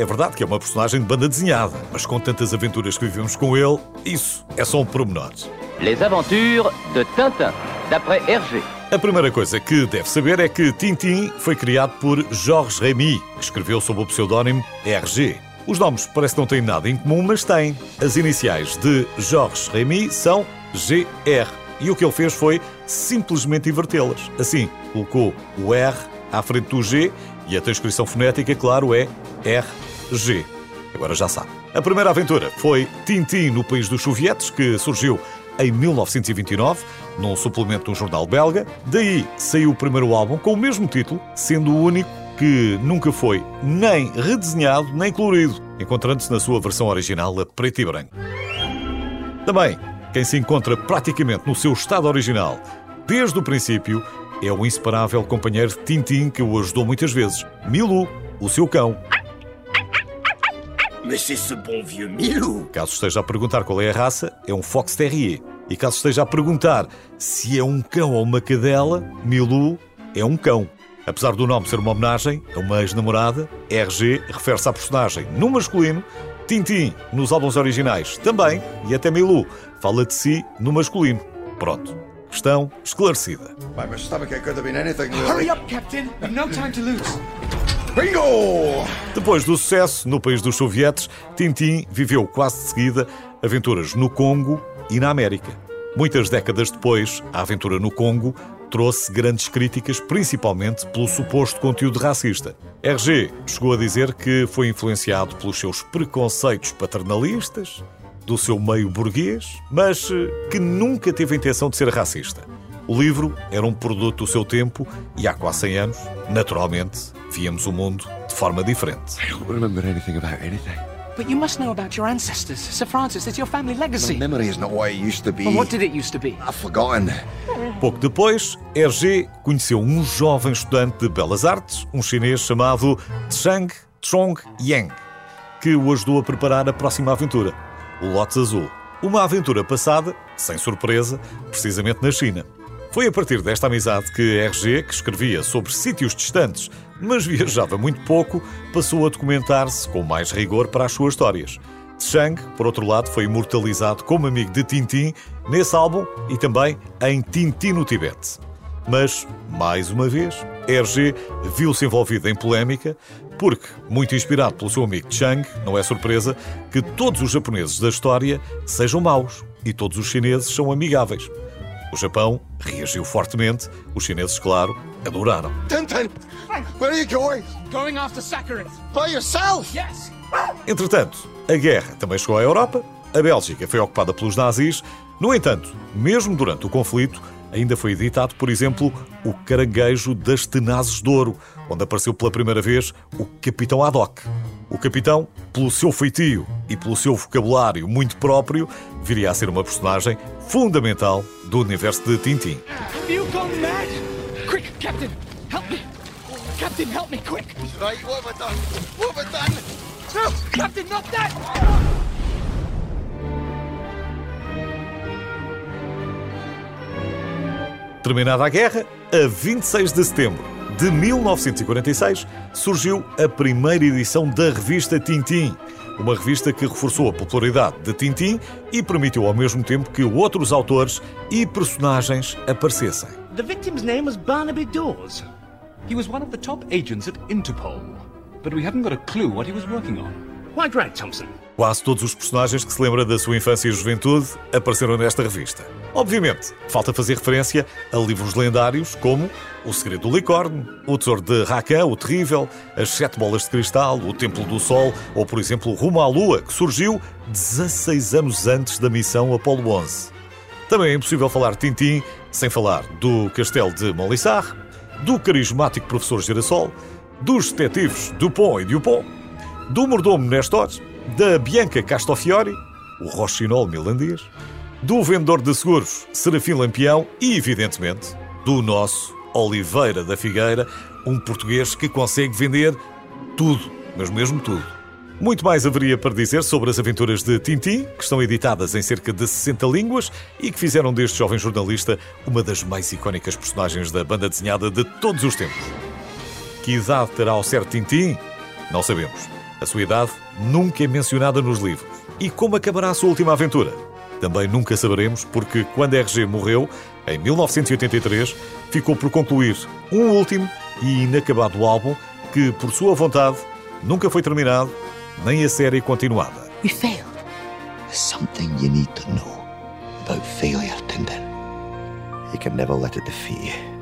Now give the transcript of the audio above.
É verdade que é uma personagem de banda desenhada, mas com tantas aventuras que vivemos com ele, isso é só um pormenor. Les aventures de Tintin, d'après Hergé. A primeira coisa que deve saber é que Tintin foi criado por Georges Remy, que escreveu sob o pseudónimo RG. Os nomes parece que não têm nada em comum, mas têm. As iniciais de Georges Remy são GR. E o que ele fez foi simplesmente invertê-las. Assim, colocou o R à frente do G e a transcrição fonética, claro, é RG. Agora já sabe. A primeira aventura foi Tintin no País dos Sovietes, que surgiu em 1929, num suplemento de um jornal belga. Daí saiu o primeiro álbum com o mesmo título, sendo o único que nunca foi nem redesenhado nem colorido, encontrando-se na sua versão original a preto e branco. Também, quem se encontra praticamente no seu estado original desde o princípio é o inseparável companheiro Tintin que o ajudou muitas vezes, Milou, o seu cão. Mais c'est ce bon vieux Milou Caso esteja a perguntar qual é a raça, é um Fox Terrier. E caso esteja a perguntar se é um cão ou uma cadela, Milou é um cão. Apesar do nome ser uma homenagem a uma ex-namorada, RG refere-se à personagem no masculino, Tintin nos álbuns originais também, e até Milou fala de si no masculino. Pronto. Questão esclarecida. My stomach could have been anything. Hurry up, Captain! We've no time to lose. Bingo! Depois do sucesso no país dos sovietes, Tintin viveu quase de seguida aventuras no Congo e na América. Muitas décadas depois, a aventura no Congo trouxe grandes críticas, principalmente pelo suposto conteúdo racista. RG chegou a dizer que foi influenciado pelos seus preconceitos paternalistas, do seu meio burguês, mas eh, que nunca teve a intenção de ser racista. O livro era um produto do seu tempo e há quase 100 anos, naturalmente, víamos o mundo de forma diferente. I don't remember anything about anything. But you must know about your ancestors. Sir Francis, it's your family legacy. My memory is not what it used to be. Well, what did it used to be? I've forgotten. Pouco depois, Hergé conheceu um jovem estudante de belas artes, um chinês chamado Zhang Chong Yang, que o ajudou a preparar a próxima aventura, o Lotus Azul. Uma aventura passada, sem surpresa, precisamente na China. Foi a partir desta amizade que RG, que escrevia sobre sítios distantes, mas viajava muito pouco, passou a documentar-se com mais rigor para as suas histórias. Zhang, por outro lado, foi imortalizado como amigo de Tintin nesse álbum e também em Tintin no Tibete. Mas, mais uma vez, RG viu-se envolvido em polémica porque, muito inspirado pelo seu amigo Chang, não é surpresa que todos os japoneses da história sejam maus e todos os chineses são amigáveis. O Japão reagiu fortemente, os chineses, claro, adoraram. Tintin, where are you going? Going after Sakharov. By yourself? Yes. Entretanto, a guerra também chegou à Europa, a Bélgica foi ocupada pelos nazis. No entanto, mesmo durante o conflito, ainda foi editado, por exemplo, O Caranguejo das Tenazes de Ouro, onde apareceu pela primeira vez o Capitão Haddock. O capitão, pelo seu feitio e pelo seu vocabulário muito próprio, viria a ser uma personagem fundamental do universo de Tintin. Have you gone mad? Quick, Captain, help me. Captain, help me, quick. Right, what have I done? What have I done? No, Captain, not that. Terminada a guerra, a 26 de setembro de 1946 surgiu a primeira edição da revista Tintin, uma revista que reforçou a popularidade de Tintin e permitiu ao mesmo tempo que outros autores e personagens aparecessem. The victim's name was Barnaby Dawes. He was one of the top agents at Interpol, but we haven't got a clue what he was working on. Thompson. Quase todos os personagens que se lembra da sua infância e juventude apareceram nesta revista. Obviamente, falta fazer referência a livros lendários como O Segredo do Licórnio, O Tesouro de Rakan, o Terrível, As Sete Bolas de Cristal, O Templo do Sol ou, por exemplo, Rumo à Lua, que surgiu 16 anos antes da missão Apolo 11. Também é impossível falar Tintim sem falar do Castelo de Molissar, do carismático Professor Girassol, dos detetives Dupont e Dupont, do mordomo Nestor, da Bianca Castofiori, o Rochinol milandês, do vendedor de seguros Serafim Lampião e, evidentemente, do nosso Oliveira da Figueira, um português que consegue vender tudo, mas mesmo tudo. Muito mais haveria para dizer sobre as aventuras de Tintim, que estão editadas em cerca de 60 línguas e que fizeram deste jovem jornalista uma das mais icónicas personagens da banda desenhada de todos os tempos. Que idade terá ao certo Tintim? Não sabemos. A sua idade nunca é mencionada nos livros. E como acabará a sua última aventura? Também nunca saberemos, porque quando RG morreu, em 1983, ficou por concluir um último e inacabado álbum que, por sua vontade, nunca foi terminado, nem a série continuada. We failed. There's something you need to know about failure, Tintin. You can never let it defeat you.